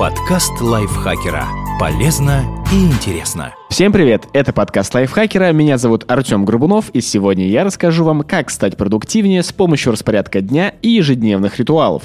Подкаст лайфхакера. Полезно и интересно. Всем привет! Это подкаст лайфхакера. Меня зовут Артем Грубунов, и сегодня я расскажу вам, как стать продуктивнее с помощью распорядка дня и ежедневных ритуалов.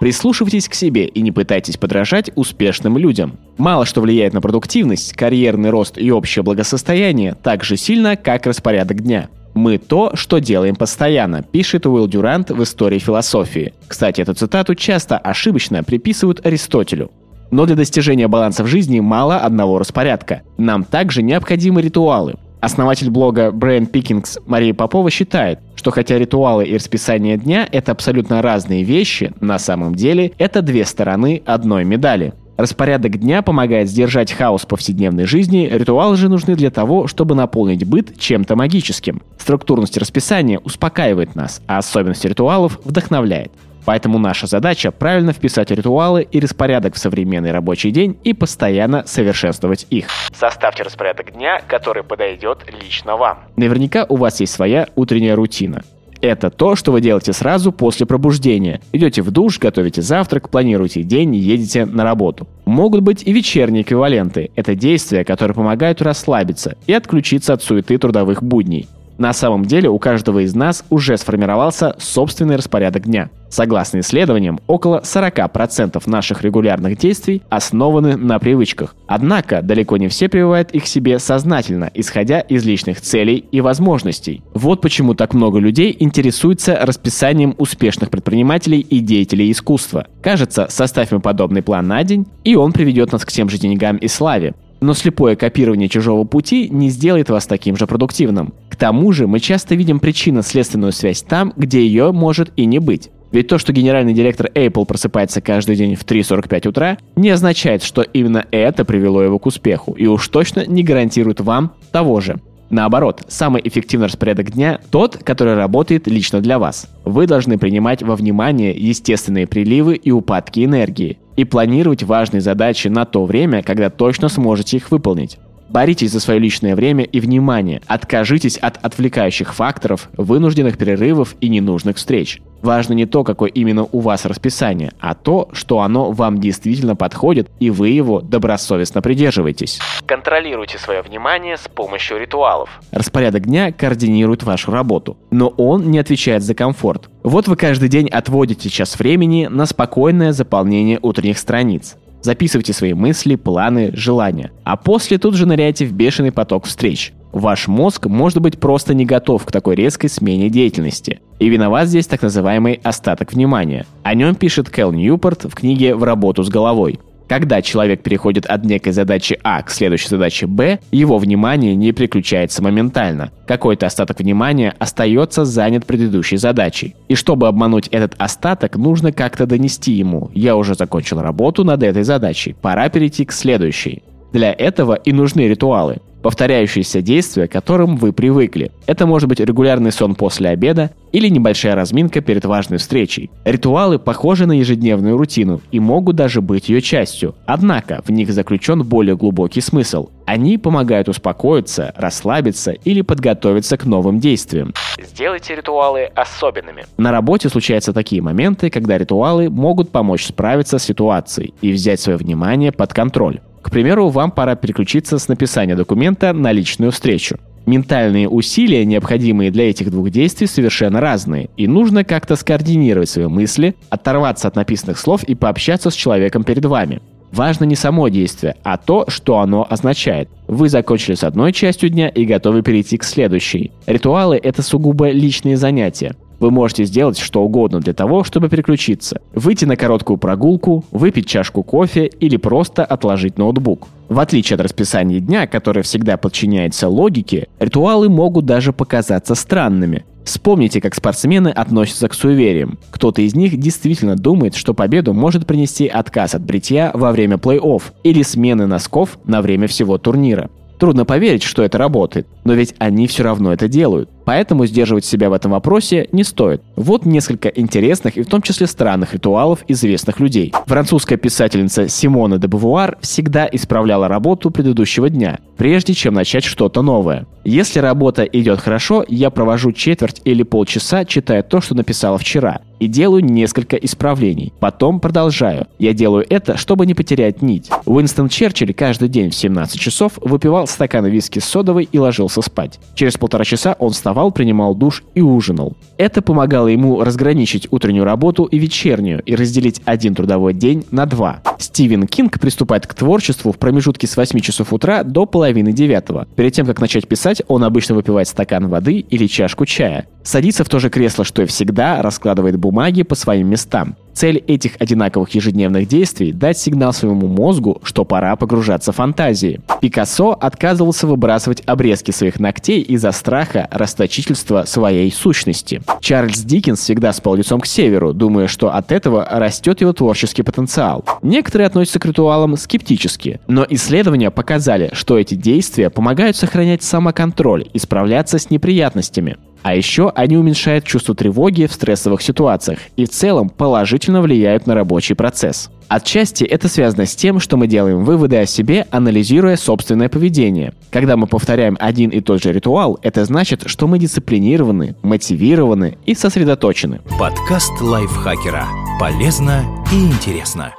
Прислушивайтесь к себе и не пытайтесь подражать успешным людям. Мало что влияет на продуктивность, карьерный рост и общее благосостояние так же сильно, как распорядок дня. «Мы то, что делаем постоянно», пишет Уилл Дюрант в «Истории философии». Кстати, эту цитату часто ошибочно приписывают Аристотелю. Но для достижения баланса в жизни мало одного распорядка. Нам также необходимы ритуалы. Основатель блога Brain Pickings Мария Попова считает, что хотя ритуалы и расписание дня – это абсолютно разные вещи, на самом деле это две стороны одной медали. Распорядок дня помогает сдержать хаос повседневной жизни, ритуалы же нужны для того, чтобы наполнить быт чем-то магическим. Структурность расписания успокаивает нас, а особенность ритуалов вдохновляет. Поэтому наша задача правильно вписать ритуалы и распорядок в современный рабочий день и постоянно совершенствовать их. Составьте распорядок дня, который подойдет лично вам. Наверняка у вас есть своя утренняя рутина. Это то, что вы делаете сразу после пробуждения. Идете в душ, готовите завтрак, планируете день едете на работу. Могут быть и вечерние эквиваленты. Это действия, которые помогают расслабиться и отключиться от суеты трудовых будней. На самом деле у каждого из нас уже сформировался собственный распорядок дня. Согласно исследованиям, около 40% наших регулярных действий основаны на привычках. Однако далеко не все прививают их себе сознательно, исходя из личных целей и возможностей. Вот почему так много людей интересуются расписанием успешных предпринимателей и деятелей искусства. Кажется, составим подобный план на день, и он приведет нас к тем же деньгам и славе. Но слепое копирование чужого пути не сделает вас таким же продуктивным. К тому же мы часто видим причинно-следственную связь там, где ее может и не быть. Ведь то, что генеральный директор Apple просыпается каждый день в 3.45 утра, не означает, что именно это привело его к успеху, и уж точно не гарантирует вам того же. Наоборот, самый эффективный распорядок дня – тот, который работает лично для вас. Вы должны принимать во внимание естественные приливы и упадки энергии и планировать важные задачи на то время, когда точно сможете их выполнить. Боритесь за свое личное время и внимание. Откажитесь от отвлекающих факторов, вынужденных перерывов и ненужных встреч. Важно не то, какое именно у вас расписание, а то, что оно вам действительно подходит и вы его добросовестно придерживаетесь. Контролируйте свое внимание с помощью ритуалов. Распорядок дня координирует вашу работу, но он не отвечает за комфорт. Вот вы каждый день отводите час времени на спокойное заполнение утренних страниц. Записывайте свои мысли, планы, желания. А после тут же ныряйте в бешеный поток встреч. Ваш мозг может быть просто не готов к такой резкой смене деятельности. И виноват здесь так называемый остаток внимания. О нем пишет Кэл Ньюпорт в книге «В работу с головой». Когда человек переходит от некой задачи А к следующей задаче Б, его внимание не переключается моментально. Какой-то остаток внимания остается занят предыдущей задачей. И чтобы обмануть этот остаток, нужно как-то донести ему «я уже закончил работу над этой задачей, пора перейти к следующей». Для этого и нужны ритуалы повторяющиеся действия, к которым вы привыкли. Это может быть регулярный сон после обеда или небольшая разминка перед важной встречей. Ритуалы похожи на ежедневную рутину и могут даже быть ее частью. Однако в них заключен более глубокий смысл. Они помогают успокоиться, расслабиться или подготовиться к новым действиям. Сделайте ритуалы особенными. На работе случаются такие моменты, когда ритуалы могут помочь справиться с ситуацией и взять свое внимание под контроль. К примеру, вам пора переключиться с написания документа на личную встречу. Ментальные усилия, необходимые для этих двух действий, совершенно разные, и нужно как-то скоординировать свои мысли, оторваться от написанных слов и пообщаться с человеком перед вами. Важно не само действие, а то, что оно означает. Вы закончили с одной частью дня и готовы перейти к следующей. Ритуалы – это сугубо личные занятия. Вы можете сделать что угодно для того, чтобы переключиться. Выйти на короткую прогулку, выпить чашку кофе или просто отложить ноутбук. В отличие от расписания дня, которое всегда подчиняется логике, ритуалы могут даже показаться странными. Вспомните, как спортсмены относятся к суевериям. Кто-то из них действительно думает, что победу может принести отказ от бритья во время плей-офф или смены носков на время всего турнира. Трудно поверить, что это работает, но ведь они все равно это делают. Поэтому сдерживать себя в этом вопросе не стоит. Вот несколько интересных и в том числе странных ритуалов известных людей. Французская писательница Симона де Бавуар всегда исправляла работу предыдущего дня, прежде чем начать что-то новое. Если работа идет хорошо, я провожу четверть или полчаса, читая то, что написала вчера и делаю несколько исправлений. Потом продолжаю. Я делаю это, чтобы не потерять нить. Уинстон Черчилль каждый день в 17 часов выпивал стакан виски с содовой и ложился спать. Через полтора часа он вставал, принимал душ и ужинал. Это помогало ему разграничить утреннюю работу и вечернюю и разделить один трудовой день на два. Стивен Кинг приступает к творчеству в промежутке с 8 часов утра до половины девятого. Перед тем, как начать писать, он обычно выпивает стакан воды или чашку чая. Садится в то же кресло, что и всегда, раскладывает бумаги по своим местам. Цель этих одинаковых ежедневных действий – дать сигнал своему мозгу, что пора погружаться в фантазии. Пикассо отказывался выбрасывать обрезки своих ногтей из-за страха расточительства своей сущности. Чарльз Диккенс всегда спал лицом к северу, думая, что от этого растет его творческий потенциал. Некоторые относятся к ритуалам скептически, но исследования показали, что эти действия помогают сохранять самоконтроль и справляться с неприятностями. А еще они уменьшают чувство тревоги в стрессовых ситуациях и в целом положительно влияют на рабочий процесс. Отчасти это связано с тем, что мы делаем выводы о себе, анализируя собственное поведение. Когда мы повторяем один и тот же ритуал, это значит, что мы дисциплинированы, мотивированы и сосредоточены. Подкаст лайфхакера. Полезно и интересно.